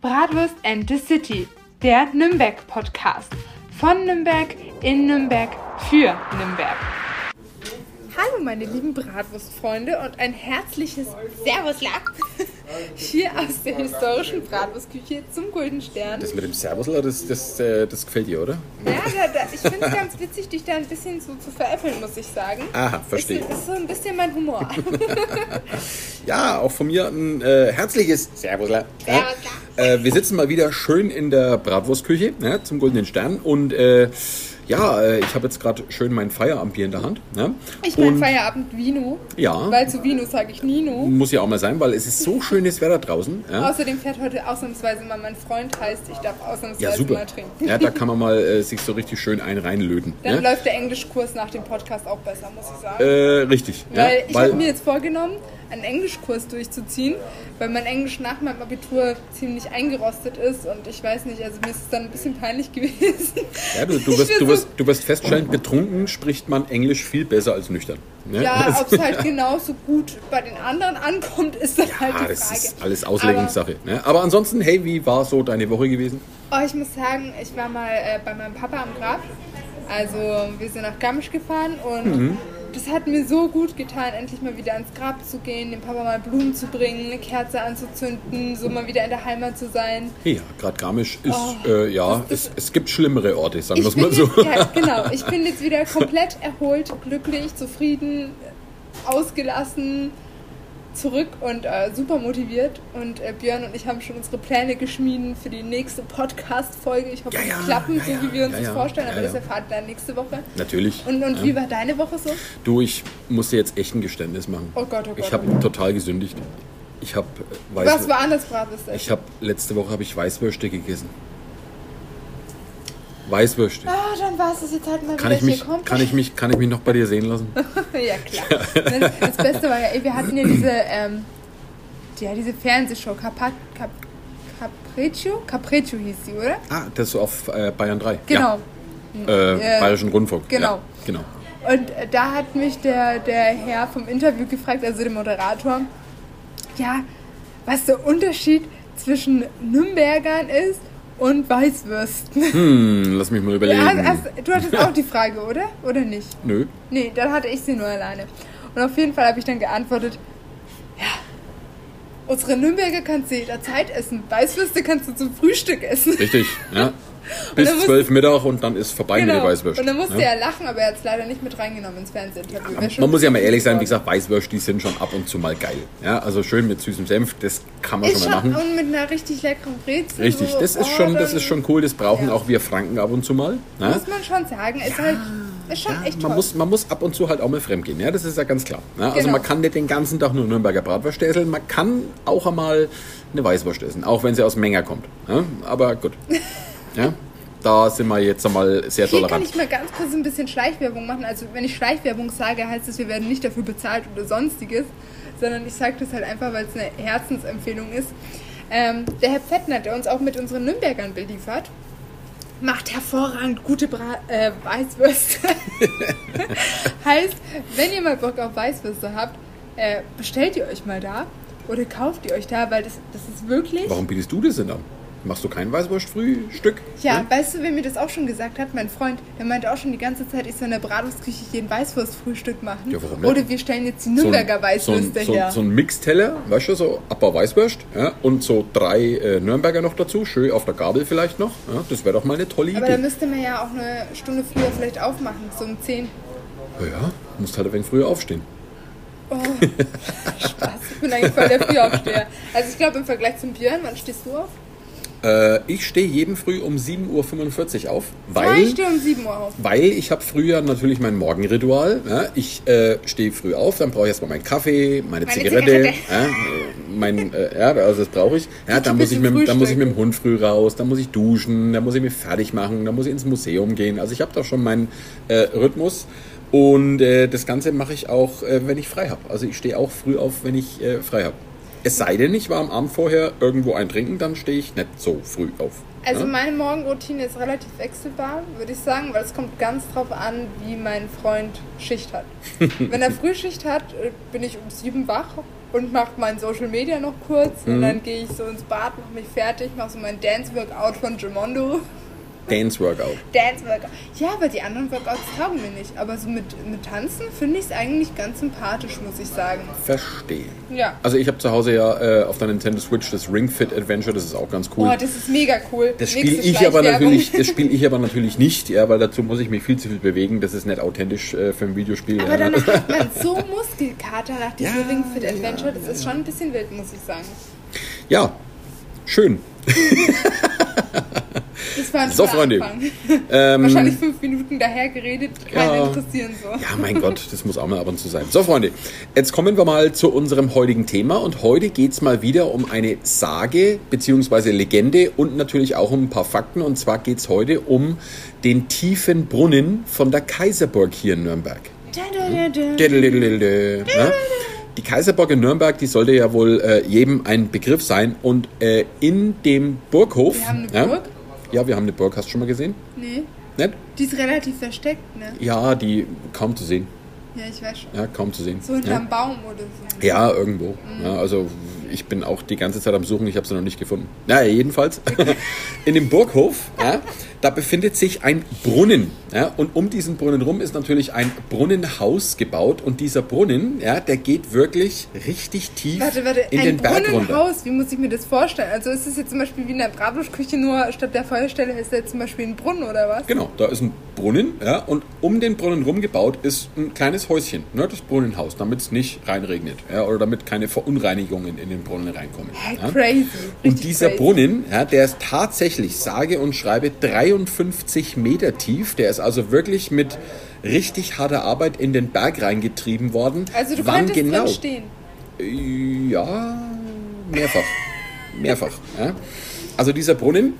Bratwurst and the City, der Nürnberg-Podcast. Von Nürnberg, in Nürnberg, für Nürnberg. Hallo meine lieben Bratwurstfreunde und ein herzliches Servus hier aus der historischen Bratwurstküche zum Golden Stern. Das mit dem Servusler, das, das, äh, das gefällt dir, oder? Ja, da, da, ich finde es ganz witzig, dich da ein bisschen so zu veräppeln, muss ich sagen. Aha, verstehe. Das ist so ein bisschen mein Humor. ja, auch von mir ein äh, herzliches Servusler. Servusler. Äh, wir sitzen mal wieder schön in der Bratwurstküche ja, zum Goldenen Stern und äh, ja, äh, ich habe jetzt gerade schön mein Feierabendbier in der Hand. Ja? Ich mein Feierabend Vino. Ja. Weil zu Vino sage ich Nino. Muss ja auch mal sein, weil es ist so schönes Wetter draußen. Ja? Außerdem fährt heute ausnahmsweise mal mein Freund, heißt ich darf ausnahmsweise ja, super. mal trinken. Ja, da kann man mal äh, sich so richtig schön ein reinlöten. Dann ja? läuft der Englischkurs nach dem Podcast auch besser, muss ich sagen. Äh, richtig. Weil ich habe mir jetzt vorgenommen, einen Englischkurs durchzuziehen, weil mein Englisch nach meinem Abitur ziemlich eingerostet ist und ich weiß nicht, also mir ist es dann ein bisschen peinlich gewesen. Ja, du, du, wirst, du, wirst, du wirst feststellen, betrunken spricht man Englisch viel besser als nüchtern. Ne? Ja, ob es halt genauso gut bei den anderen ankommt, ist dann ja, halt die Frage. das ist alles Auslegungssache. Aber, ne? Aber ansonsten, hey, wie war so deine Woche gewesen? Oh, ich muss sagen, ich war mal äh, bei meinem Papa am Grab. Also wir sind nach Garmisch gefahren und mhm das hat mir so gut getan, endlich mal wieder ans Grab zu gehen, dem Papa mal Blumen zu bringen, eine Kerze anzuzünden, so mal wieder in der Heimat zu sein. Ja, gerade Garmisch ist, oh, äh, ja, das, das, es, es gibt schlimmere Orte, sagen wir es mal so. Jetzt, ja, genau. Ich bin jetzt wieder komplett erholt, glücklich, zufrieden, ausgelassen zurück und äh, super motiviert. Und äh, Björn und ich haben schon unsere Pläne geschmiedet für die nächste Podcast-Folge. Ich hoffe, ja, ja, klappen, ja, so wie wir uns das vorstellen, aber das erfahrt ihr dann nächste Woche. Natürlich. Und, und wie war deine Woche so? Du, ich musste jetzt echt ein Geständnis machen. Oh Gott, oh Gott. Ich habe oh total gesündigt. Ich habe äh, Was war anders, Bratwürste? Ich habe letzte Woche habe ich Weißwürste gegessen. Weißwürste. Ah, dann war es jetzt halt mal kann ich mich, kann ich mich Kann ich mich noch bei dir sehen lassen? ja, klar. Das Beste war ja, wir hatten ja diese, ähm, ja, diese Fernsehshow, Capa, Cap, Capriccio? Capriccio hieß sie, oder? Ah, das ist so auf äh, Bayern 3. Genau. Ja. Äh, äh, Bayerischen Rundfunk. Genau. Ja, genau. Und äh, da hat mich der, der Herr vom Interview gefragt, also der Moderator, ja, was der Unterschied zwischen Nürnbergern ist und Weißwürsten. Hm, lass mich mal überlegen. Ja, hast, du hattest auch die Frage, oder? Oder nicht? Nö. Nee, dann hatte ich sie nur alleine. Und auf jeden Fall habe ich dann geantwortet, ja, unsere Nürnberger kannst du jederzeit essen. Weißwürste kannst du zum Frühstück essen. Richtig, ja. Bis zwölf Mittag und dann ist vorbei genau. mit der Weißwürste. Und dann musste ja. er lachen, aber er hat es leider nicht mit reingenommen ins Fernsehinterview. Ja, man muss ja mal ehrlich sein, wie gesagt, Weißwürste, die sind schon ab und zu mal geil. Ja, also schön mit süßem Senf, das kann man ist schon mal machen. Und mit einer richtig leckeren Brezel. Richtig, das ist, schon, das ist schon cool, das brauchen ja. auch wir Franken ab und zu mal. Ja? Muss man schon sagen, ist halt... Ist schon echt man, muss, man muss ab und zu halt auch mal fremd gehen, ja, das ist ja ganz klar. Ja? Also genau. man kann nicht den ganzen Tag nur Nürnberger Bratwurst essen, man kann auch einmal eine Weißwurst essen, auch wenn sie aus Menger kommt. Ja? Aber gut. Ja? da sind wir jetzt einmal sehr Hier tolerant. kann ich mal ganz kurz ein bisschen Schleichwerbung machen. Also wenn ich Schleichwerbung sage, heißt es, wir werden nicht dafür bezahlt oder sonstiges, sondern ich sage das halt einfach, weil es eine Herzensempfehlung ist. Ähm, der Herr Fettner, der uns auch mit unseren Nürnbergern beliefert, macht hervorragend gute Bra äh, Weißwürste. heißt, wenn ihr mal Bock auf Weißwürste habt, äh, bestellt ihr euch mal da oder kauft ihr euch da, weil das, das ist wirklich... Warum bietest du das denn an? Machst du kein Weißwurstfrühstück? Ja, hm? weißt du, wer mir das auch schon gesagt hat? Mein Freund, der meinte auch schon die ganze Zeit, ich soll in der Bratwurstküche ein Weißwurstfrühstück machen. Ja, warum nicht? Oder wir stellen jetzt die Nürnberger so Weißwürste so her. So, ein Mixteller, weißt du, so Abbau Weißwurst ja, und so drei äh, Nürnberger noch dazu, schön auf der Gabel vielleicht noch. Ja, das wäre doch mal eine tolle Idee. Aber da müsste man ja auch eine Stunde früher vielleicht aufmachen, so um 10. Ja, ja, musst halt ein wenig früher aufstehen. Oh, Spaß, ich bin eigentlich voll der Frühaufsteher. Also ich glaube im Vergleich zum Björn, wann stehst du auf? Äh, ich stehe jeden früh um 7.45 Uhr auf. Weil, ich stehe um 7 Uhr auf. Weil ich habe früher natürlich mein Morgenritual. Ja, ich äh, stehe früh auf, dann brauche ich erstmal meinen Kaffee, meine, meine Zigarette. Zigarette. Ja, mein, äh, ja, also das brauche ich. Ja, dann, muss ich mit, dann muss ich mit dem Hund früh raus, dann muss ich duschen, dann muss ich mich fertig machen, dann muss ich ins Museum gehen. Also ich habe da schon meinen äh, Rhythmus. Und äh, das Ganze mache ich auch, äh, wenn ich frei habe. Also ich stehe auch früh auf, wenn ich frei habe. Es sei denn, ich war am Abend vorher irgendwo eintrinken, dann stehe ich nicht so früh auf. Also ja? meine Morgenroutine ist relativ wechselbar, würde ich sagen, weil es kommt ganz drauf an, wie mein Freund Schicht hat. Wenn er Frühschicht hat, bin ich um sieben wach und mache mein Social Media noch kurz mhm. und dann gehe ich so ins Bad, mache mich fertig, mache so mein Dance Workout von Gemondo. Dance Workout. Dance Workout. Ja, aber die anderen Workouts taugen mir nicht. Aber so mit, mit Tanzen finde ich es eigentlich ganz sympathisch, muss ich sagen. Verstehe. Ja. Also ich habe zu Hause ja äh, auf der Nintendo Switch das Ring Fit Adventure, das ist auch ganz cool. Oh, das ist mega cool. Das spiele ich aber natürlich, das spiele ich aber natürlich nicht, ja, weil dazu muss ich mich viel zu viel bewegen. Das ist nicht authentisch äh, für ein Videospiel. Aber ja. dann hat man so Muskelkater nach diesem ja, Ring Fit Adventure. Das ja, ist schon ein bisschen wild, muss ich sagen. Ja, schön. Das war ein so, Freunde. Ähm, Wahrscheinlich fünf Minuten daher geredet, keinen ja, interessieren so. Ja, mein Gott, das muss auch mal ab und zu sein. So, Freunde, jetzt kommen wir mal zu unserem heutigen Thema. Und heute geht es mal wieder um eine Sage bzw. Legende und natürlich auch um ein paar Fakten. Und zwar geht es heute um den tiefen Brunnen von der Kaiserburg hier in Nürnberg. Die Kaiserburg in Nürnberg, die sollte ja wohl äh, jedem ein Begriff sein. Und äh, in dem Burghof. Wir haben eine Burg? Ja, wir haben eine Burg. Hast du schon mal gesehen? Nee. Nicht? Die ist relativ versteckt, ne? Ja, die kaum zu sehen. Ja, ich weiß schon. Ja, kaum zu sehen. So hinterm ja. Baum oder so. Ja, irgendwo. Mhm. Ja, also ich bin auch die ganze Zeit am Suchen, ich habe sie noch nicht gefunden. Naja, jedenfalls. In dem Burghof, ja, da befindet sich ein Brunnen. Ja, und um diesen Brunnen rum ist natürlich ein Brunnenhaus gebaut. Und dieser Brunnen, ja, der geht wirklich richtig tief warte, warte, in den Berg runter. Ein Brunnenhaus, wie muss ich mir das vorstellen? Also ist es jetzt zum Beispiel wie in der Bratwurstküche, nur statt der Feuerstelle ist da jetzt zum Beispiel ein Brunnen oder was? Genau, da ist ein Brunnen, ja, und um den Brunnen rum gebaut ist ein kleines Häuschen, ne, das Brunnenhaus, damit es nicht reinregnet, ja, oder damit keine Verunreinigungen in den Brunnen reinkommen. Ja. Crazy. Und dieser crazy. Brunnen, ja, der ist tatsächlich, sage und schreibe, 53 Meter tief. Der ist also wirklich mit richtig harter Arbeit in den Berg reingetrieben worden. Also du Wann genau? stehen? Ja, mehrfach. mehrfach. Ja. Also dieser Brunnen,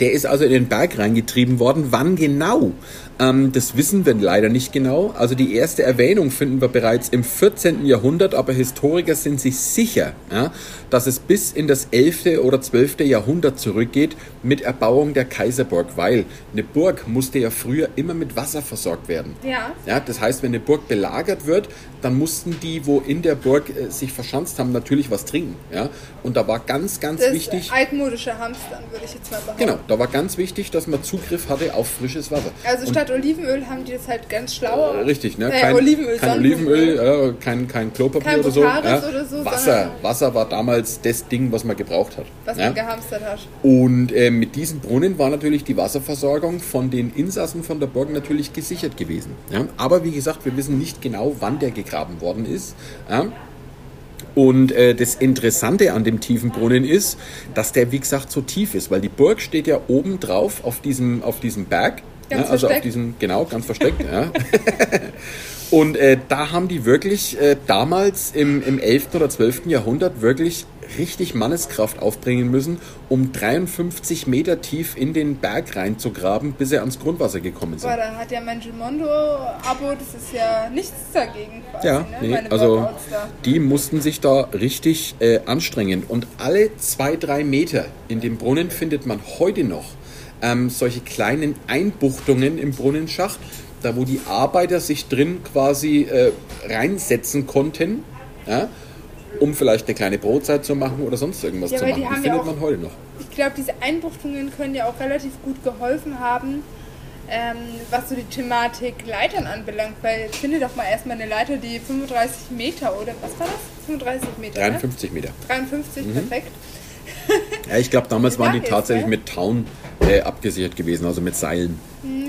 der ist also in den Berg reingetrieben worden. Wann genau? Ähm, das wissen wir leider nicht genau. Also die erste Erwähnung finden wir bereits im 14. Jahrhundert, aber Historiker sind sich sicher, ja, dass es bis in das 11. oder 12. Jahrhundert zurückgeht mit Erbauung der Kaiserburg, weil eine Burg musste ja früher immer mit Wasser versorgt werden. Ja. ja das heißt, wenn eine Burg belagert wird, dann mussten die, wo in der Burg äh, sich verschanzt haben, natürlich was trinken. Ja? Und da war ganz, ganz das wichtig... altmodische Hamstern, würde ich jetzt mal behaupten. Genau, da war ganz wichtig, dass man Zugriff hatte auf frisches Wasser. Also statt statt Olivenöl haben die das halt ganz schlau. Äh, richtig, ne? Äh, kein Olivenöl, kein, Olivenöl äh, kein, kein Klopapier kein oder, so, ja? oder so. Wasser. Wasser war damals das Ding, was man gebraucht hat. Was ja? man gehamstert hat. Und äh, mit diesem Brunnen war natürlich die Wasserversorgung von den Insassen von der Burg natürlich gesichert gewesen. Ja? Aber wie gesagt, wir wissen nicht genau, wann der gegraben worden ist. Und äh, das Interessante an dem tiefen Brunnen ist, dass der, wie gesagt, so tief ist, weil die Burg steht ja oben drauf auf diesem, auf diesem Berg ja, also versteckt. auf diesen, genau, ganz versteckt, ja. Und äh, da haben die wirklich äh, damals im, im 11. oder 12. Jahrhundert wirklich richtig Manneskraft aufbringen müssen, um 53 Meter tief in den Berg reinzugraben, bis sie ans Grundwasser gekommen sind. Boah, da hat ja mein Gimondo-Abo, das ist ja nichts dagegen. Quasi, ja, ne? nee, also die mussten sich da richtig äh, anstrengen. Und alle zwei, drei Meter in dem Brunnen findet man heute noch ähm, solche kleinen Einbuchtungen im Brunnenschacht, da wo die Arbeiter sich drin quasi äh, reinsetzen konnten, ja, um vielleicht eine kleine Brotzeit zu machen oder sonst irgendwas ja, zu machen. Die, die findet ja auch, man heute noch. Ich glaube, diese Einbuchtungen können ja auch relativ gut geholfen haben, ähm, was so die Thematik Leitern anbelangt, weil ich finde doch mal erstmal eine Leiter, die 35 Meter oder was war das? 35 Meter. 53 ne? Meter. 53, mhm. perfekt. Ja, ich glaube, damals waren die tatsächlich mit Town äh, abgesichert gewesen, also mit Seilen.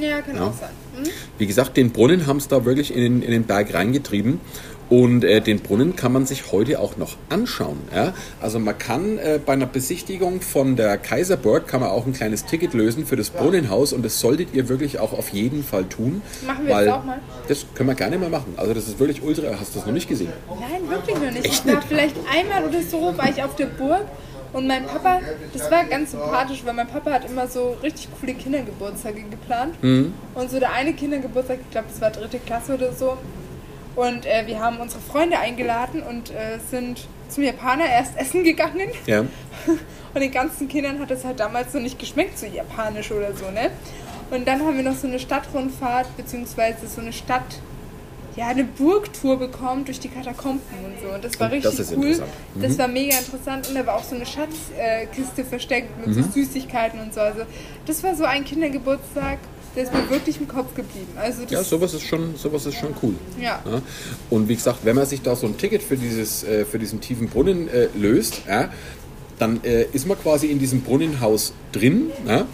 Ja, kann ja. auch sein. Mhm. Wie gesagt, den Brunnen haben sie da wirklich in den, in den Berg reingetrieben. Und äh, den Brunnen kann man sich heute auch noch anschauen. Ja? Also man kann äh, bei einer Besichtigung von der Kaiserburg kann man auch ein kleines Ticket lösen für das Brunnenhaus und das solltet ihr wirklich auch auf jeden Fall tun. Machen wir weil das auch mal? Das können wir gerne mal machen. Also das ist wirklich ultra. Hast du das noch nicht gesehen? Nein, wirklich noch nicht. Echt ich war vielleicht einmal oder so, war ich auf der Burg und mein Papa, das war ganz sympathisch, weil mein Papa hat immer so richtig coole Kindergeburtstage geplant. Mhm. Und so der eine Kindergeburtstag, ich glaube, das war dritte Klasse oder so. Und äh, wir haben unsere Freunde eingeladen und äh, sind zum Japaner erst essen gegangen. Ja. Und den ganzen Kindern hat es halt damals so nicht geschmeckt, so japanisch oder so, ne? Und dann haben wir noch so eine Stadtrundfahrt, beziehungsweise so eine Stadt, ja, eine Burgtour bekommen durch die Katakomben und so. Und das war richtig das cool. Mhm. Das war mega interessant und da war auch so eine Schatzkiste versteckt mit mhm. so Süßigkeiten und so. Also das war so ein Kindergeburtstag, der ist mir wirklich im Kopf geblieben. Also ja, sowas ist schon, sowas ist schon cool. Ja. ja. Und wie gesagt, wenn man sich da so ein Ticket für, dieses, äh, für diesen tiefen Brunnen äh, löst, ja, dann äh, ist man quasi in diesem Brunnenhaus drin. Ja,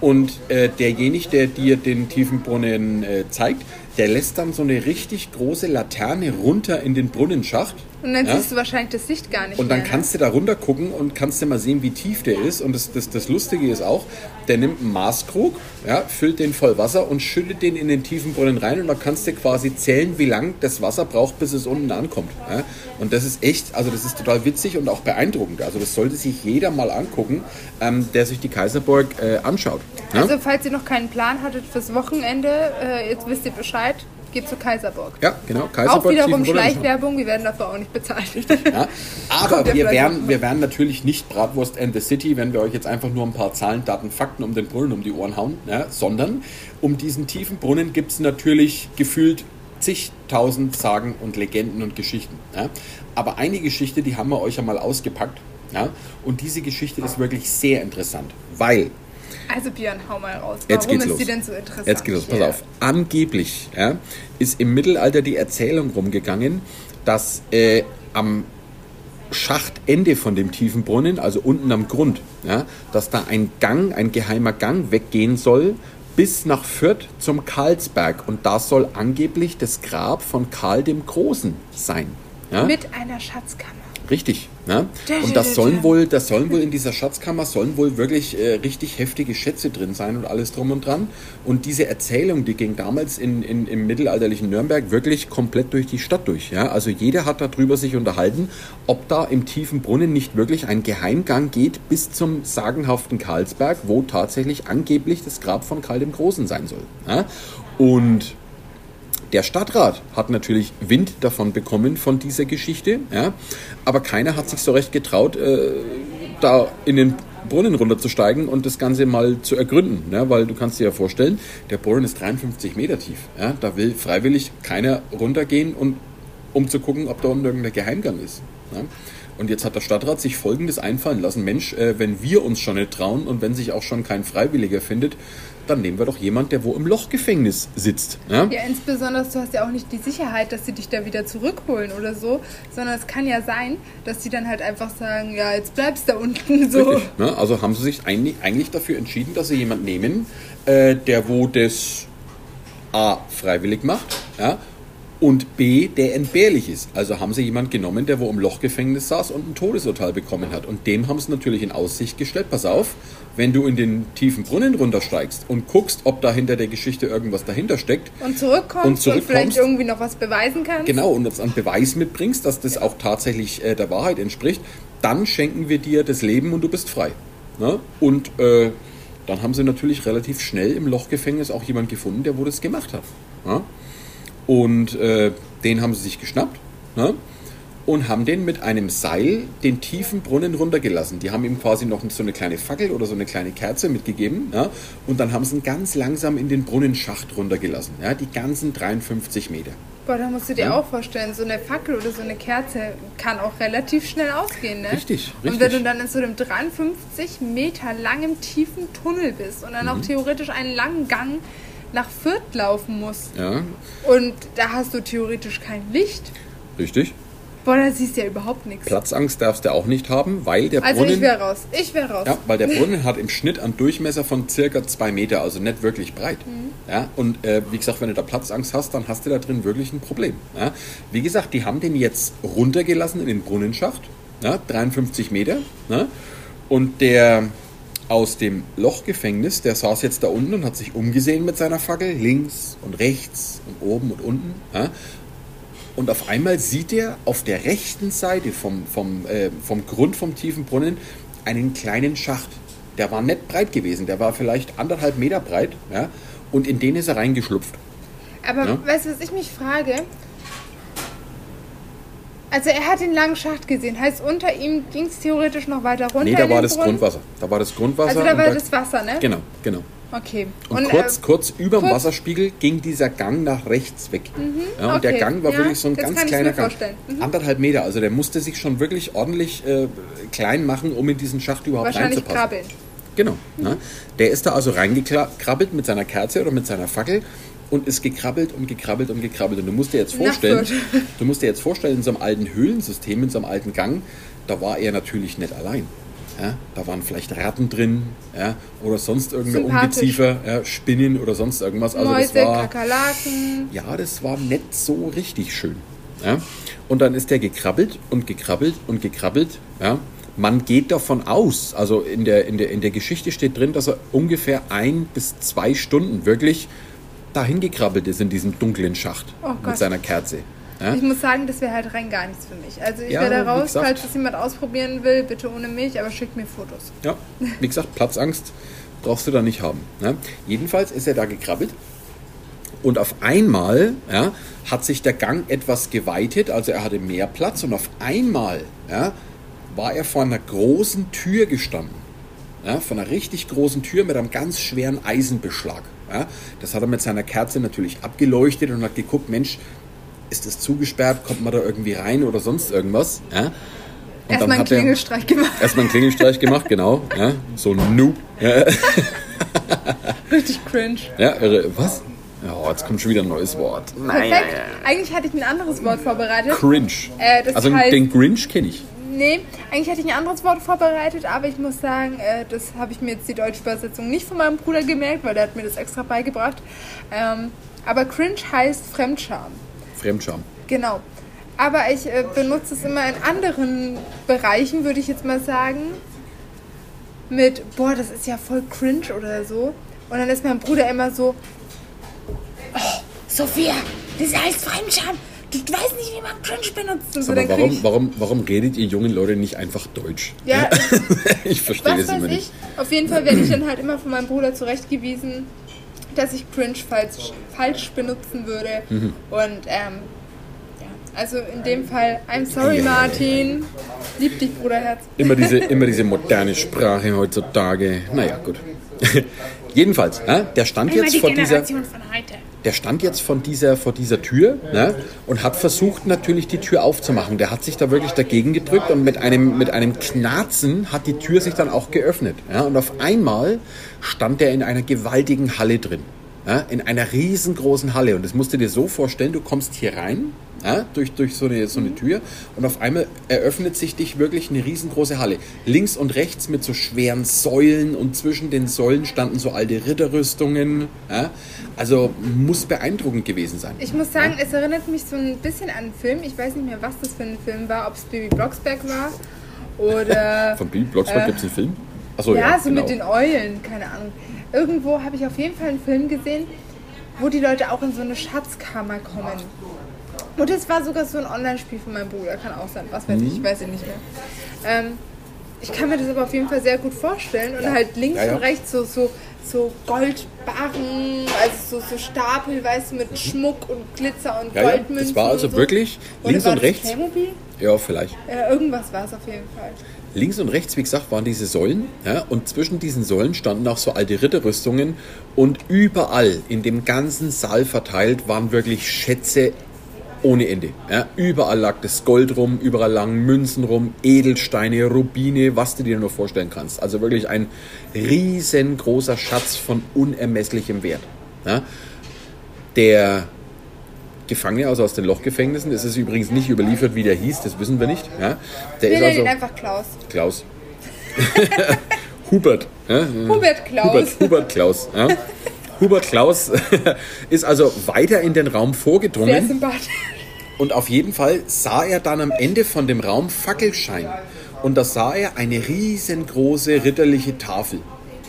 und äh, derjenige, der dir den tiefen Brunnen äh, zeigt, der lässt dann so eine richtig große Laterne runter in den Brunnenschacht. Und dann ja? siehst du wahrscheinlich das Licht gar nicht. Und dann mehr, ne? kannst du da runter gucken und kannst dir mal sehen, wie tief der ist. Und das, das, das Lustige ist auch, der nimmt einen Maßkrug, ja, füllt den voll Wasser und schüttet den in den tiefen Brunnen rein. Und da kannst du quasi zählen, wie lang das Wasser braucht, bis es unten ankommt. Ja? Und das ist echt, also das ist total witzig und auch beeindruckend. Also das sollte sich jeder mal angucken, ähm, der sich die Kaiserburg äh, anschaut. Ja? Also falls ihr noch keinen Plan hattet fürs Wochenende, äh, jetzt wisst ihr Bescheid geht zu Kaiserburg. Ja, genau. Kaiserburg. Auch wiederum Schleichwerbung, wir werden dafür auch nicht bezahlt. Ja, aber wir wären, wir wären natürlich nicht Bratwurst and the City, wenn wir euch jetzt einfach nur ein paar Zahlen, Daten, Fakten um den Brunnen um die Ohren hauen, ja, sondern um diesen tiefen Brunnen gibt es natürlich gefühlt zigtausend Sagen und Legenden und Geschichten. Ja. Aber eine Geschichte, die haben wir euch einmal ausgepackt. Ja, und diese Geschichte ist wirklich sehr interessant, weil also Björn, hau mal raus. Warum Jetzt geht's ist los. die denn so interessant? Jetzt geht's los, pass auf. Angeblich ja, ist im Mittelalter die Erzählung rumgegangen, dass äh, am Schachtende von dem tiefen Brunnen, also unten am Grund, ja, dass da ein Gang, ein geheimer Gang weggehen soll bis nach Fürth zum Karlsberg. Und da soll angeblich das Grab von Karl dem Großen sein. Ja? Mit einer Schatzkammer. Richtig. Ne? Und das sollen wohl, das sollen wohl in dieser Schatzkammer sollen wohl wirklich äh, richtig heftige Schätze drin sein und alles drum und dran. Und diese Erzählung, die ging damals in, in, im mittelalterlichen Nürnberg wirklich komplett durch die Stadt durch. Ja? Also jeder hat darüber sich unterhalten, ob da im tiefen Brunnen nicht wirklich ein Geheimgang geht bis zum sagenhaften Karlsberg, wo tatsächlich angeblich das Grab von Karl dem Großen sein soll. Ja? Und der Stadtrat hat natürlich Wind davon bekommen von dieser Geschichte, ja, aber keiner hat sich so recht getraut, äh, da in den Brunnen runterzusteigen und das Ganze mal zu ergründen, ja, weil du kannst dir ja vorstellen, der Brunnen ist 53 Meter tief. Ja, da will freiwillig keiner runtergehen, und, um zu gucken, ob da unten irgendein Geheimgang ist. Ja. Und jetzt hat der Stadtrat sich Folgendes einfallen lassen. Mensch, äh, wenn wir uns schon nicht trauen und wenn sich auch schon kein Freiwilliger findet, dann nehmen wir doch jemanden, der wo im Lochgefängnis sitzt. Ja? ja, insbesondere, du hast ja auch nicht die Sicherheit, dass sie dich da wieder zurückholen oder so, sondern es kann ja sein, dass sie dann halt einfach sagen, ja, jetzt bleibst du da unten so. Richtig, ne? Also haben sie sich eigentlich dafür entschieden, dass sie jemanden nehmen, äh, der wo das A freiwillig macht, ja, und B, der entbehrlich ist. Also haben sie jemanden genommen, der wo im Lochgefängnis saß und ein Todesurteil bekommen hat. Und dem haben sie natürlich in Aussicht gestellt, pass auf, wenn du in den tiefen Brunnen runtersteigst und guckst, ob da hinter der Geschichte irgendwas dahinter steckt und zurückkommst und, zurückkommst, und vielleicht irgendwie noch was beweisen kannst. Genau, und uns an Beweis mitbringst, dass das auch tatsächlich äh, der Wahrheit entspricht, dann schenken wir dir das Leben und du bist frei. Ne? Und äh, dann haben sie natürlich relativ schnell im Lochgefängnis auch jemand gefunden, der wo das gemacht hat. Ne? Und äh, den haben sie sich geschnappt. Ne? und haben den mit einem Seil den tiefen Brunnen runtergelassen. Die haben ihm quasi noch so eine kleine Fackel oder so eine kleine Kerze mitgegeben ja, und dann haben sie ihn ganz langsam in den Brunnenschacht runtergelassen, ja, die ganzen 53 Meter. Boah, da musst du dir ja. auch vorstellen, so eine Fackel oder so eine Kerze kann auch relativ schnell ausgehen, ne? Richtig, richtig. Und wenn du dann in so einem 53 Meter langen, tiefen Tunnel bist und dann mhm. auch theoretisch einen langen Gang nach Fürth laufen musst. Ja. Und da hast du theoretisch kein Licht. Richtig. Boah, da siehst du ja überhaupt nichts. Platzangst darfst du auch nicht haben, weil der also Brunnen... Also ich wäre raus. Ich wäre raus. Ja, weil der Brunnen hat im Schnitt einen Durchmesser von circa zwei Meter, also nicht wirklich breit. Mhm. Ja, und äh, wie gesagt, wenn du da Platzangst hast, dann hast du da drin wirklich ein Problem. Ja. Wie gesagt, die haben den jetzt runtergelassen in den Brunnenschacht, ja, 53 Meter. Ja, und der aus dem Lochgefängnis, der saß jetzt da unten und hat sich umgesehen mit seiner Fackel, links und rechts und oben und unten. Ja, und auf einmal sieht er auf der rechten Seite vom, vom, äh, vom Grund vom tiefen Brunnen einen kleinen Schacht. Der war nicht breit gewesen, der war vielleicht anderthalb Meter breit. Ja? Und in den ist er reingeschlupft. Aber ja? weißt du, was ich mich frage? Also er hat den langen Schacht gesehen, heißt unter ihm ging es theoretisch noch weiter runter. Nee, da war das Brunnen? Grundwasser. Da war das Grundwasser. Also da war das Wasser, ne? Genau, genau. Okay. Und, und kurz, äh, kurz über dem Wasserspiegel ging dieser Gang nach rechts weg. Mhm, ja, und okay. der Gang war ja, wirklich so ein ganz kleiner Gang. Mhm. Anderthalb Meter. Also der musste sich schon wirklich ordentlich äh, klein machen, um in diesen Schacht überhaupt Wahrscheinlich reinzupassen. Krabbeln. Genau. Mhm. Ja. Der ist da also reingekrabbelt mit seiner Kerze oder mit seiner Fackel und ist gekrabbelt und gekrabbelt und gekrabbelt. Und du musst dir jetzt vorstellen, du musst dir jetzt vorstellen, in so einem alten Höhlensystem, in so einem alten Gang, da war er natürlich nicht allein. Ja, da waren vielleicht Ratten drin ja, oder sonst irgendeine Ungeziefer, ja, Spinnen oder sonst irgendwas. Also Mäuse, das war, Kakerlaken. Ja, das war nicht so richtig schön. Und dann ist der gekrabbelt und gekrabbelt und gekrabbelt. Man geht davon aus, also in der, in, der, in der Geschichte steht drin, dass er ungefähr ein bis zwei Stunden wirklich dahin gekrabbelt ist in diesem dunklen Schacht oh mit seiner Kerze. Ja? Ich muss sagen, das wäre halt rein gar nichts für mich. Also ich ja, wäre da raus, falls das jemand ausprobieren will, bitte ohne mich, aber schickt mir Fotos. Ja, wie gesagt, Platzangst brauchst du da nicht haben. Ja? Jedenfalls ist er da gekrabbelt und auf einmal ja, hat sich der Gang etwas geweitet, also er hatte mehr Platz und auf einmal ja, war er vor einer großen Tür gestanden. Ja, von einer richtig großen Tür mit einem ganz schweren Eisenbeschlag. Ja, das hat er mit seiner Kerze natürlich abgeleuchtet und hat geguckt, Mensch, ist das zugesperrt, kommt man da irgendwie rein oder sonst irgendwas. Ja? Erstmal einen Klingelstreich gemacht. Erstmal einen Klingelstreich gemacht, genau. Ja? So ein Noob. Ja. Richtig cringe. Ja, was? Ja, jetzt kommt schon wieder ein neues Wort. Nein, Perfekt. Eigentlich hatte ich ein anderes Wort vorbereitet. Cringe. Äh, also heißt, den Grinch kenne ich. Nee, eigentlich hatte ich ein anderes Wort vorbereitet, aber ich muss sagen, äh, das habe ich mir jetzt die deutsche Übersetzung nicht von meinem Bruder gemerkt, weil der hat mir das extra beigebracht. Ähm, aber cringe heißt Fremdscham. Fremdscham. Genau. Aber ich äh, benutze es immer in anderen Bereichen, würde ich jetzt mal sagen. Mit, boah, das ist ja voll cringe oder so. Und dann ist mein Bruder immer so, oh, Sophia, das heißt Fremdscham. Du, du weißt nicht, wie man cringe benutzt. Und so, Aber warum, warum, warum redet ihr jungen Leute nicht einfach Deutsch? Ja, ich verstehe das immer nicht. Auf jeden Fall werde ich dann halt immer von meinem Bruder zurechtgewiesen, dass ich cringe falsch, falsch benutzen würde. Mhm. Und ähm, ja, also in dem Fall, I'm sorry, Martin. Lieb dich, Bruderherz. Immer diese, immer diese moderne Sprache heutzutage. Naja, gut. Jedenfalls, äh, der stand immer jetzt vor dieser. Der stand jetzt von dieser, vor dieser Tür ne, und hat versucht natürlich die Tür aufzumachen. Der hat sich da wirklich dagegen gedrückt und mit einem, mit einem Knarzen hat die Tür sich dann auch geöffnet. Ja, und auf einmal stand er in einer gewaltigen Halle drin. Ja, in einer riesengroßen Halle. Und das musst du dir so vorstellen, du kommst hier rein, ja, durch, durch so, eine, so eine Tür und auf einmal eröffnet sich dich wirklich eine riesengroße Halle. Links und rechts mit so schweren Säulen und zwischen den Säulen standen so alte Ritterrüstungen. Ja. Also muss beeindruckend gewesen sein. Ich muss sagen, es erinnert mich so ein bisschen an einen Film. Ich weiß nicht mehr, was das für ein Film war, ob es Baby Blocksberg war oder... Von Baby Blocksberg äh, gibt es einen Film? Achso, ja, ja, so genau. mit den Eulen, keine Ahnung irgendwo habe ich auf jeden Fall einen Film gesehen, wo die Leute auch in so eine Schatzkammer kommen. Und es war sogar so ein Online-Spiel von meinem Bruder, kann auch sein, was weiß ich, ich mhm. weiß ich nicht mehr. Ähm, ich kann mir das aber auf jeden Fall sehr gut vorstellen und halt links ja, ja. und rechts so, so, so Goldbarren, also so, so Stapel, weißt du, mit Schmuck und Glitzer und ja, Goldmünzen. Ja. Das war also so. wirklich links und rechts. Playmobil? Ja, vielleicht. Ja, irgendwas war es auf jeden Fall. Links und rechts, wie gesagt, waren diese Säulen. Ja, und zwischen diesen Säulen standen auch so alte Ritterrüstungen. Und überall in dem ganzen Saal verteilt waren wirklich Schätze ohne Ende. Ja, überall lag das Gold rum, überall lagen Münzen rum, Edelsteine, Rubine, was du dir nur vorstellen kannst. Also wirklich ein riesengroßer Schatz von unermesslichem Wert. Ja, der Gefangene, also aus den Lochgefängnissen. Es ist übrigens nicht überliefert, wie der hieß, das wissen wir nicht. Ja? Der wir ist also, einfach Klaus. Klaus. Hubert. Ja? Hubert Klaus. Hubert, Hubert Klaus. Ja? Hubert Klaus ist also weiter in den Raum vorgedrungen. Sehr sympathisch. Und auf jeden Fall sah er dann am Ende von dem Raum Fackelschein. Und da sah er eine riesengroße ritterliche Tafel.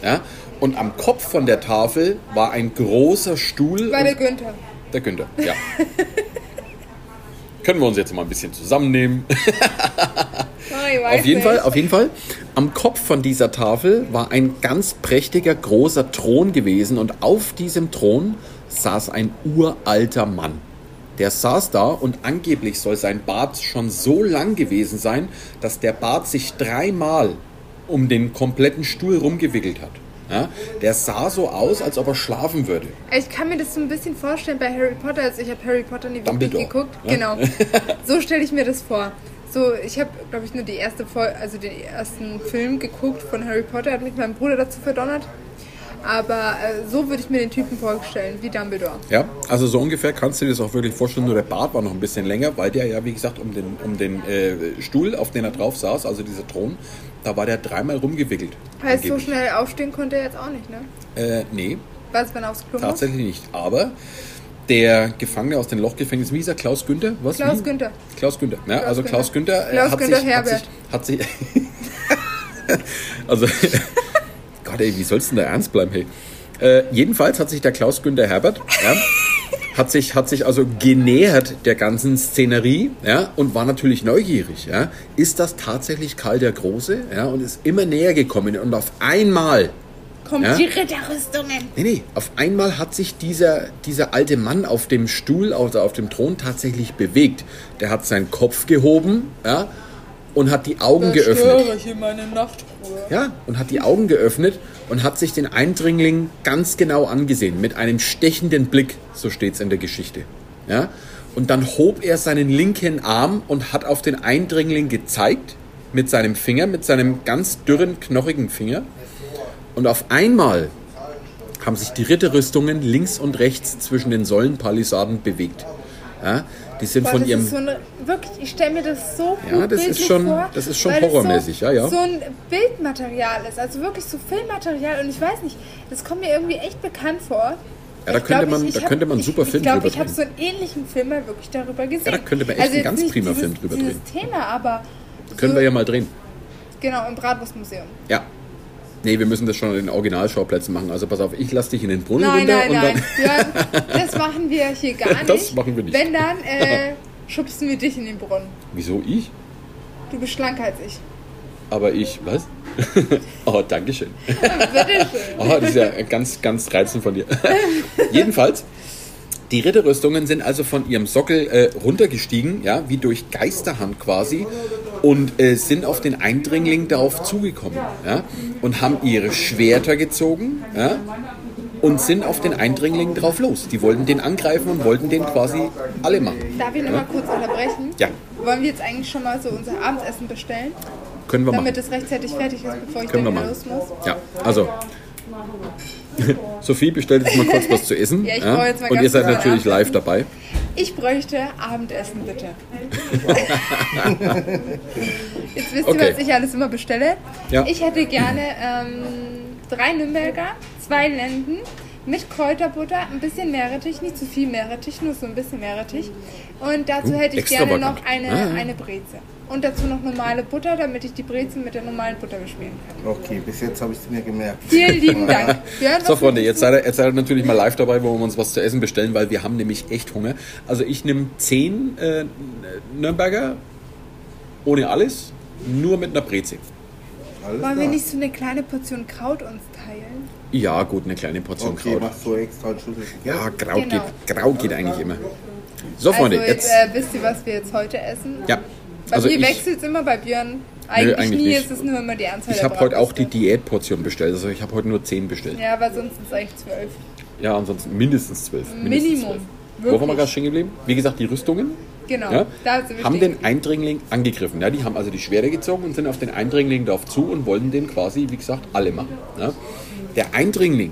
Ja? Und am Kopf von der Tafel war ein großer Stuhl. War der Günther. Der Günther, ja. Können wir uns jetzt mal ein bisschen zusammennehmen? oh, auf jeden nicht. Fall, auf jeden Fall. Am Kopf von dieser Tafel war ein ganz prächtiger großer Thron gewesen und auf diesem Thron saß ein uralter Mann. Der saß da und angeblich soll sein Bart schon so lang gewesen sein, dass der Bart sich dreimal um den kompletten Stuhl rumgewickelt hat. Ja? Der sah so aus, als ob er schlafen würde. Ich kann mir das so ein bisschen vorstellen bei Harry Potter. Also ich habe Harry Potter nie wirklich geguckt. Ja? Genau. so stelle ich mir das vor. So, ich habe, glaube ich, nur die erste Folge, also den ersten Film geguckt von Harry Potter, hat mich mein Bruder dazu verdonnert. Aber äh, so würde ich mir den Typen vorstellen, wie Dumbledore. Ja, also so ungefähr kannst du dir das auch wirklich vorstellen. Nur der Bart war noch ein bisschen länger, weil der ja, wie gesagt, um den, um den äh, Stuhl, auf den er drauf saß, also dieser Thron, da war der dreimal rumgewickelt. Heißt, angeblich. so schnell aufstehen konnte er jetzt auch nicht, ne? Äh, nee. Was, wenn er aufs Klo Tatsächlich muss? nicht. Aber der Gefangene aus dem Lochgefängnis, wie ist er? Klaus Günther? Was? Klaus wie? Günther. Klaus Günther. Ja, Klaus also Klaus Günther, äh, Klaus hat, Günther sich, Herbert. hat sich. Hat sich also. Gott, ey, wie sollst du denn da ernst bleiben, hey? Äh, jedenfalls hat sich der Klaus Günther Herbert, ja, hat sich, hat sich also genähert der ganzen Szenerie ja, und war natürlich neugierig. Ja. Ist das tatsächlich Karl der Große? Ja, und ist immer näher gekommen. Und auf einmal kommt ja? die Ritterrüstungen. Nee, nee, auf einmal hat sich dieser, dieser alte Mann auf dem Stuhl, also auf dem Thron tatsächlich bewegt. Der hat seinen Kopf gehoben, ja, und hat die Augen da geöffnet. Ich in meine Nachtruhe. Ja, und hat die Augen geöffnet und hat sich den Eindringling ganz genau angesehen, mit einem stechenden Blick, so steht es in der Geschichte. Ja? Und dann hob er seinen linken Arm und hat auf den Eindringling gezeigt, mit seinem Finger, mit seinem ganz dürren, knochigen Finger. Und auf einmal haben sich die Ritterrüstungen links und rechts zwischen den Säulenpalisaden bewegt. Ja? Die sind Boah, von ihrem. So eine, wirklich, ich stelle mir das so Ja, das ist schon, vor, das ist schon horrormäßig, so, ja, ja. So ein Bildmaterial ist, also wirklich so Filmmaterial und ich weiß nicht, das kommt mir irgendwie echt bekannt vor. Ja, da könnte, man, da könnte man einen super ich, Film ich glaub, drüber Ich habe so einen ähnlichen Film mal wirklich darüber gesehen. Ja, da könnte man echt also einen ganz prima dieses, Film drüber drehen. Thema, aber. Können wir ja mal drehen. Genau, im Bratwurstmuseum. Ja, Nee, wir müssen das schon an den Originalschauplätzen machen. Also pass auf, ich lasse dich in den Brunnen nein, runter. Nein, und nein, nein. das machen wir hier gar nicht. Das machen wir nicht. Wenn dann äh, schubsen wir dich in den Brunnen. Wieso ich? Du bist schlanker als ich. Aber ich, was? oh, danke schön. Bitteschön. oh, das ist ja ganz, ganz reizend von dir. Jedenfalls, die Ritterrüstungen sind also von ihrem Sockel äh, runtergestiegen, ja, wie durch Geisterhand quasi, und äh, sind auf den Eindringling darauf zugekommen, ja, und haben ihre Schwerter gezogen, ja, und sind auf den Eindringling drauf los. Die wollten den angreifen und wollten den quasi alle machen. Darf ich noch ja? kurz unterbrechen? Ja. Wollen wir jetzt eigentlich schon mal so unser Abendessen bestellen? Können wir damit machen. Damit es rechtzeitig fertig ist, bevor ich Können dann wir los muss? Ja, also Sophie bestellt jetzt mal kurz was zu essen. ja, ich ja? jetzt mal Und ihr seid natürlich live dabei. Ich bräuchte Abendessen, bitte. jetzt wisst okay. ihr, was ich alles immer bestelle. Ja. Ich hätte gerne ähm, drei Nürnberger, zwei Lenden mit Kräuterbutter, ein bisschen Meerrettich, nicht zu viel Meerrettich, nur so ein bisschen Meerrettich. Und dazu uh, hätte ich gerne noch eine, ah. eine Breze. Und dazu noch normale Butter, damit ich die Brezen mit der normalen Butter beschmieren kann. Okay, bis jetzt habe ich es mir gemerkt. Vielen lieben Dank. So, Freunde, jetzt seid, ihr, jetzt seid ihr natürlich mal live dabei, wo wir uns was zu essen bestellen, weil wir haben nämlich echt Hunger. Also ich nehme 10 äh, Nürnberger ohne alles, nur mit einer Breze. Alles Wollen wir nicht so eine kleine Portion Kraut uns teilen? Ja, gut, eine kleine Portion okay, Kraut. machst du extra einen Schlüssel? Ja, Kraut, genau. geht, Kraut geht eigentlich immer. So, Freunde, also, jetzt. Äh, wisst ihr, was wir jetzt heute essen? Ja. Bei also mir wechselt es immer, bei Björn eigentlich, Nö, eigentlich nie, nicht. ist es nur immer die Anzahl Ich habe heute auch die Diätportion bestellt, also ich habe heute nur 10 bestellt. Ja, aber sonst sind es eigentlich 12. Ja, ansonsten mindestens 12. Minimum. 12. Wo waren wir gerade stehen geblieben? Wie gesagt, die Rüstungen genau, ja, haben den Eindringling angegriffen. Ja, die haben also die Schwere gezogen und sind auf den Eindringling darauf zu und wollten den quasi, wie gesagt, alle machen. Ja. Der Eindringling,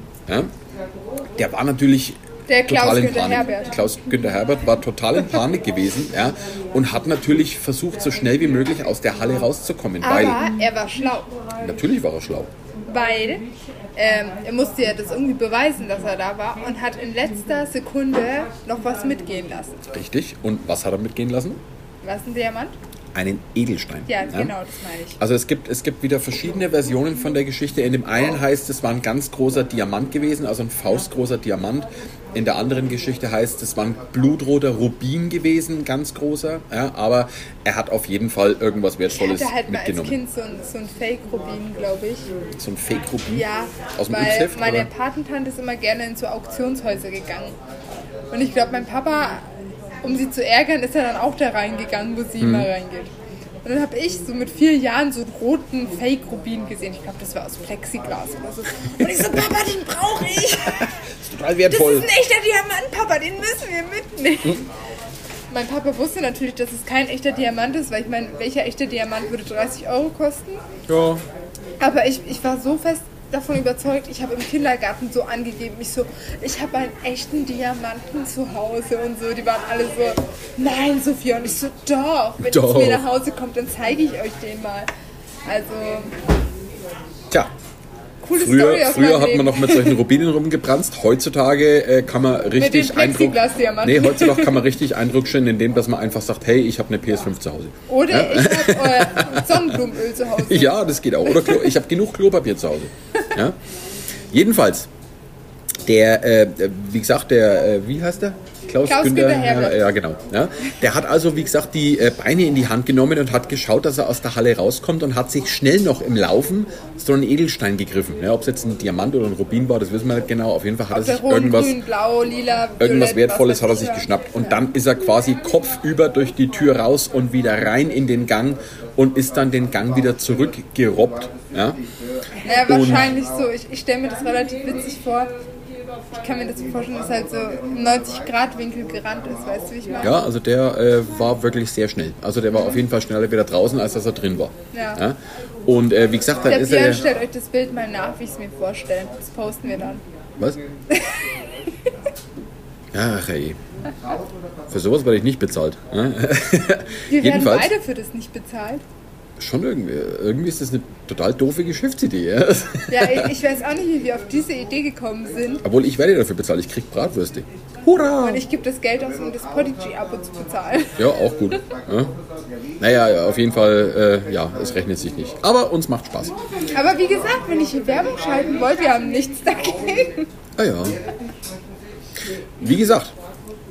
der war natürlich der Klaus Günther Herbert. Klaus Günther Herbert war total in Panik gewesen ja, und hat natürlich versucht, so schnell wie möglich aus der Halle rauszukommen. Aber weil, er war schlau. Natürlich war er schlau. Weil ähm, er musste ja das irgendwie beweisen, dass er da war und hat in letzter Sekunde noch was mitgehen lassen. Richtig. Und was hat er mitgehen lassen? Was, ein Diamant? Einen Edelstein. Ja, ja, genau, das meine ich. Also es gibt, es gibt wieder verschiedene Versionen von der Geschichte. In dem einen heißt es, war ein ganz großer Diamant gewesen, also ein faustgroßer Diamant. In der anderen Geschichte heißt es, war ein blutroter Rubin gewesen, ganz großer. Ja, aber er hat auf jeden Fall irgendwas Wertvolles ich hatte halt mitgenommen. Als Kind so ein, so ein Fake-Rubin, glaube ich. So ein Fake-Rubin? Ja, aus dem weil Heft, meine Patentante ist immer gerne in so Auktionshäuser gegangen. Und ich glaube, mein Papa um sie zu ärgern, ist er dann auch da reingegangen, wo sie mhm. immer reingeht. Und dann habe ich so mit vier Jahren so einen roten Fake-Rubin gesehen. Ich glaube, das war aus Plexiglas oder so. Und ich so, Papa, den brauche ich. das ist total wertvoll. Das ist ein echter Diamant, Papa, den müssen wir mitnehmen. Hm? Mein Papa wusste natürlich, dass es kein echter Diamant ist, weil ich meine, welcher echter Diamant würde 30 Euro kosten? Ja. Aber ich, ich war so fest davon überzeugt, ich habe im Kindergarten so angegeben, ich so, ich habe einen echten Diamanten zu Hause und so. Die waren alle so, nein, Sophia. Und ich so, doch, wenn doch. es mir nach Hause kommt, dann zeige ich euch den mal. Also. Tja, coole früher, Story aus Früher hat man noch mit solchen Rubinen rumgebrannt. Heutzutage äh, kann man richtig Eindruck. Nee, heutzutage kann man richtig Eindruck stellen, indem dass man einfach sagt, hey, ich habe eine PS5 zu Hause. Oder ja? ich habe äh, Sonnenblumenöl zu Hause. Ja, das geht auch. Oder Klo, ich habe genug Klopapier zu Hause. Ja? Jedenfalls, der, äh, wie gesagt, der, äh, wie heißt der? Klaus, Klaus Günther, Günther Herbert. Ja, genau. Ja. Der hat also, wie gesagt, die äh, Beine in die Hand genommen und hat geschaut, dass er aus der Halle rauskommt und hat sich schnell noch im Laufen so einen Edelstein gegriffen. Ja, Ob es jetzt ein Diamant oder ein Rubin war, das wissen wir nicht genau. Auf jeden Fall hat Auf er sich irgendwas, grün, blau, lila, irgendwas Wertvolles hat er sich geschnappt. Und dann ist er quasi kopfüber durch die Tür raus und wieder rein in den Gang und ist dann den Gang wieder zurückgerobbt. Ja, ja wahrscheinlich und, so. Ich, ich stelle mir das relativ witzig vor ich kann mir das so vorstellen, dass halt so 90-Grad-Winkel gerannt ist, weißt du, wie ich meine? Ja, also der äh, war wirklich sehr schnell. Also der war auf jeden Fall schneller wieder draußen, als dass er drin war. Ja. ja? Und äh, wie gesagt, dann der ist Björn er. stellt euch das Bild mal nach, wie ich es mir vorstelle. Das posten wir dann. Was? Ach ey. Für sowas werde ich nicht bezahlt. Ne? Wir werden beide für das nicht bezahlt schon irgendwie, irgendwie ist das eine total doofe Geschäftsidee. Ja, ja ich, ich, weiß auch nicht, wie wir auf diese Idee gekommen sind. Obwohl ich werde dafür bezahlt, ich krieg Bratwürste. Hurra! Und ich gebe das Geld aus, um das Podigy-Abo zu bezahlen. Ja, auch gut. Ja. Naja, auf jeden Fall, äh, ja, es rechnet sich nicht. Aber uns macht Spaß. Aber wie gesagt, wenn ich hier Werbung schalten wollte, wir haben nichts dagegen. Ah ja. Wie gesagt,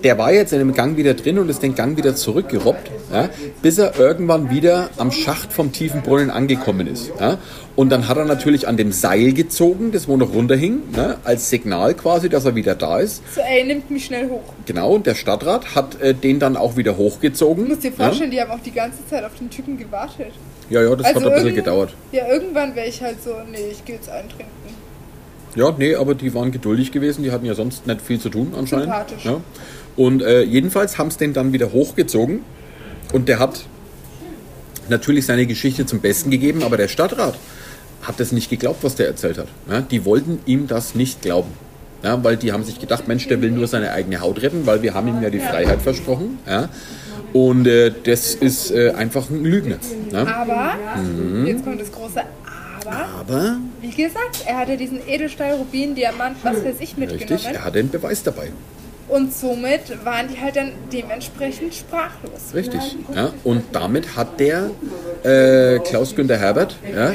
der war jetzt in dem Gang wieder drin und ist den Gang wieder zurückgerobbt, ja, bis er irgendwann wieder am Schacht vom tiefen Brunnen angekommen ist. Ja. Und dann hat er natürlich an dem Seil gezogen, das wo noch runterhing, ne, als Signal quasi, dass er wieder da ist. So, ey, nimmt mich schnell hoch. Genau, und der Stadtrat hat äh, den dann auch wieder hochgezogen. Du musst dir vorstellen, ja. die haben auch die ganze Zeit auf den Typen gewartet. Ja, ja, das also hat ein bisschen gedauert. Ja, irgendwann wäre ich halt so, nee, ich gehe jetzt eintrinken. Ja, nee, aber die waren geduldig gewesen, die hatten ja sonst nicht viel zu tun anscheinend. Sympathisch. Ja. Und äh, jedenfalls haben es den dann wieder hochgezogen und der hat natürlich seine Geschichte zum Besten gegeben, aber der Stadtrat hat das nicht geglaubt, was der erzählt hat. Ja, die wollten ihm das nicht glauben. Ja, weil die haben sich gedacht, Mensch, der will nur seine eigene Haut retten, weil wir haben ihm ja die Freiheit versprochen. Ja. Und äh, das ist äh, einfach ein Lügner. Ja. Aber, mhm. jetzt kommt das große Aber. Aber. Wie gesagt, er hatte diesen Edelstahl, Rubin, Diamant, was weiß ich mitgenommen. Richtig, er hatte einen Beweis dabei. Und somit waren die halt dann dementsprechend sprachlos. Richtig. Ja. Und damit hat der äh, Klaus Günther Herbert, ja,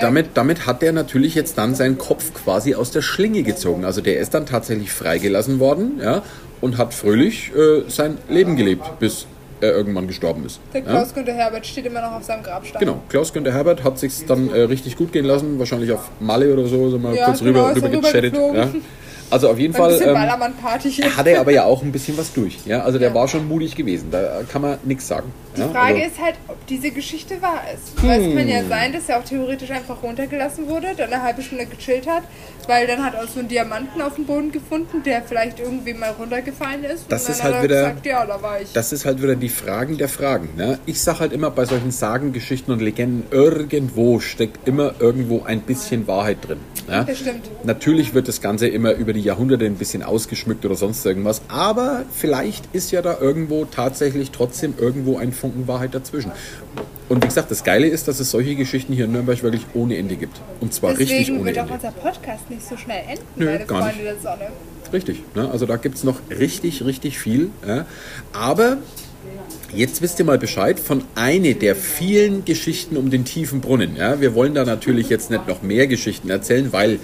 damit, damit hat der natürlich jetzt dann seinen Kopf quasi aus der Schlinge gezogen. Also der ist dann tatsächlich freigelassen worden ja, und hat fröhlich äh, sein Leben gelebt, bis er irgendwann gestorben ist. Der Klaus? Günther Herbert steht immer noch auf seinem Grabstein. Genau, Klaus Günther Herbert hat sich dann äh, richtig gut gehen lassen, wahrscheinlich auf Malle oder so, so mal ja, kurz genau, rüber, rüber gechattet. Ja. Also auf jeden Ein Fall ähm, hat er aber ja auch ein bisschen was durch. Ja? Also der ja. war schon mutig gewesen, da kann man nichts sagen. Die ja? Frage also, ist halt, ob diese Geschichte wahr ist. Hm. Weil es kann ja sein, dass er auch theoretisch einfach runtergelassen wurde, dann eine halbe Stunde gechillt hat, weil dann hat er so einen Diamanten auf dem Boden gefunden, der vielleicht irgendwie mal runtergefallen ist. Das ist halt wieder, gesagt, ja, da war ich. Das ist halt wieder die Fragen der Fragen. Ne? Ich sage halt immer bei solchen Sagen, Geschichten und Legenden, irgendwo steckt immer irgendwo ein bisschen Wahrheit drin. Ja? Das stimmt. Natürlich wird das Ganze immer über die Jahrhunderte ein bisschen ausgeschmückt oder sonst irgendwas, aber vielleicht ist ja da irgendwo tatsächlich trotzdem irgendwo ein Funken Wahrheit dazwischen. Und wie gesagt, das Geile ist, dass es solche Geschichten hier in Nürnberg wirklich ohne Ende gibt. Und zwar Deswegen richtig ohne Ende. Deswegen wird auch unser Podcast nicht so schnell enden, Nö, meine gar Freunde nicht. der Sonne. Richtig, ne? also da gibt es noch richtig, richtig viel. Ja? Aber Jetzt wisst ihr mal Bescheid von einer der vielen Geschichten um den tiefen Brunnen. Ja, wir wollen da natürlich jetzt nicht noch mehr Geschichten erzählen, weil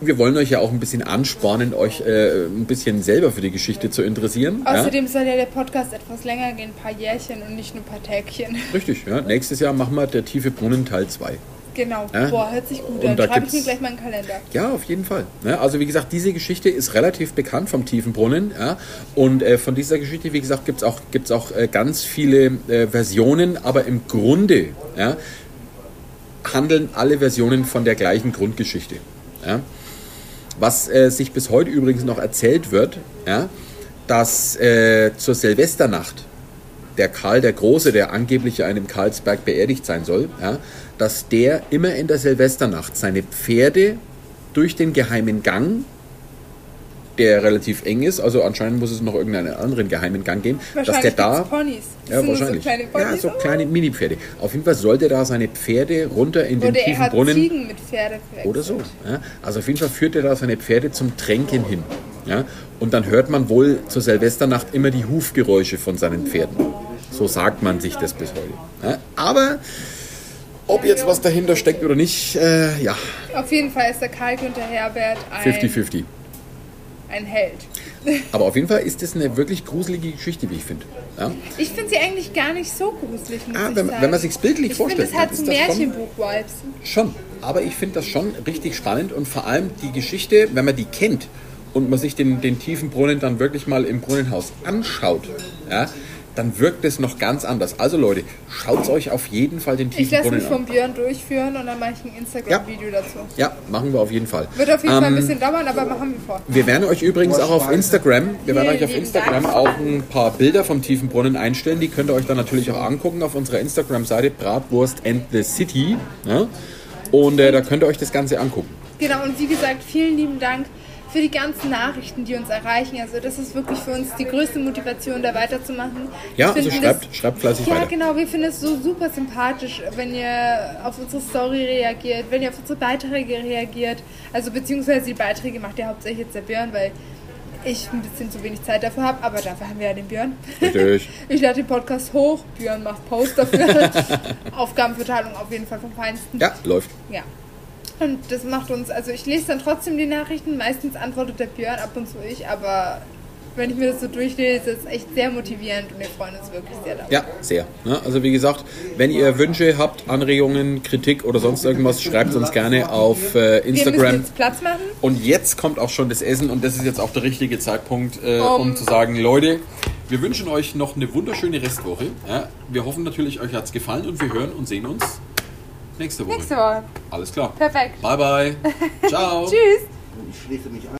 wir wollen euch ja auch ein bisschen anspornen, euch äh, ein bisschen selber für die Geschichte zu interessieren. Außerdem ja? soll ja der Podcast etwas länger gehen, ein paar Jährchen und nicht nur ein paar Tägchen. Richtig, ja. Nächstes Jahr machen wir der tiefe Brunnen Teil 2. Genau, Ja? boah, hört sich gut Und an. da Schreibe ich mir gleich mal einen Kalender. Ja, auf jeden Fall. Ne? Also wie gesagt, diese Geschichte ist relativ bekannt vom Tiefenbrunnen. Ja? Und äh, von dieser Geschichte, wie gesagt, gibt es auch, gibt's auch äh, ganz viele äh, Versionen, aber im Grunde ja, handeln alle Versionen von der gleichen Grundgeschichte. Ja? Was äh, sich bis heute übrigens noch erzählt wird, ja, dass äh, zur Silvesternacht der Karl der Große, der angeblich in Karlsberg beerdigt sein soll, ja, dass der immer in der Silvesternacht seine Pferde durch den geheimen Gang, der relativ eng ist, also anscheinend muss es noch irgendeinen anderen geheimen Gang geben, dass der da Ponys. Das ja, wahrscheinlich. So kleine Ponys. ja, so kleine Mini-Pferde. Auf jeden Fall sollte da seine Pferde runter in den Oder er tiefen hat Brunnen. Ziegen mit Pferde verwechselt. Oder so. Ja? Also auf jeden Fall führt er da seine Pferde zum Tränken hin. Ja? Und dann hört man wohl zur Silvesternacht immer die Hufgeräusche von seinen Pferden. So sagt man sich das bis heute. Ja? Aber ob jetzt was dahinter steckt oder nicht, äh, ja, Auf jeden Fall ist der Karl Günther Herbert ein, 50-50. Ein Held. Aber auf jeden Fall ist das eine wirklich gruselige Geschichte, wie ich finde. Ja? Ich finde sie eigentlich gar nicht so gruselig, Ah, wenn, wenn man sich bildlich ich finde, vorstellt, hat so ist das schon- Märchenbuch-Vibes. Schon, aber ich finde das schon richtig spannend und vor allem die Geschichte, wenn man die kennt und man sich den, den tiefen Brunnen dann wirklich mal im Brunnenhaus anschaut, ja, dann wirkt es noch ganz anders. Also Leute, schaut euch auf jeden Fall den Ich tiefen lasse Brunnen mich vom an. Björn durchführen und dann mache ich ein Instagram-Video dazu. Ja, machen wir auf jeden Fall. Wird auf jeden Fall ein Ähm, bisschen dauern, aber machen wir vor. Wir werden euch übrigens auch auf Instagram, wir werden euch auf Instagram auch ein paar Bilder vom tiefen Brunnen einstellen. Die könnt ihr euch dann natürlich auch angucken auf unserer Instagram-Seite Bratwurst and the City. Ja? Und äh, da könnt ihr euch das Ganze angucken. Genau, und wie gesagt, vielen lieben Dank für die ganzen Nachrichten, die uns erreichen. Also das ist wirklich für uns die größte Motivation, da weiterzumachen. Ja, also schreibt, das- schreibt fleißig Ja, weiter. genau, wir finden es so super sympathisch, wenn ihr auf unsere Story reagiert, wenn ihr auf unsere Beiträge reagiert. Also beziehungsweise die Beiträge macht ja hauptsächlich jetzt der Björn, weil ich ein bisschen zu wenig Zeit dafür habe, aber dafür haben wir ja den Björn. Richtig. Ich lade den Podcast hoch, Björn macht Post dafür. Aufgabenverteilung auf jeden Fall vom Feinsten. Ja, läuft. Ja. Und das macht uns, also ich lese dann trotzdem die Nachrichten, meistens antwortet der Björn, ab und zu ich, aber wenn ich mir das so durchlese, ist es echt sehr motivierend und wir freuen uns wirklich sehr darüber. Ja, sehr. Ne? Also wie gesagt, wenn ihr Wünsche habt, Anregungen, Kritik oder sonst irgendwas, schreibt uns gerne auf äh, Wir müssen Instagram. jetzt Platz machen. Und jetzt kommt auch schon das Essen und das ist jetzt auch der richtige Zeitpunkt, äh, um Um- zu sagen, Leute, wir wünschen euch noch eine wunderschöne Restwoche. Ja? Wir hoffen natürlich, euch hat es gefallen und wir hören und sehen uns nächste Woche. Nächste Woche. Alles klar. Perfekt. Bye bye. Ciao. Tschüss. Ich schließe mich an.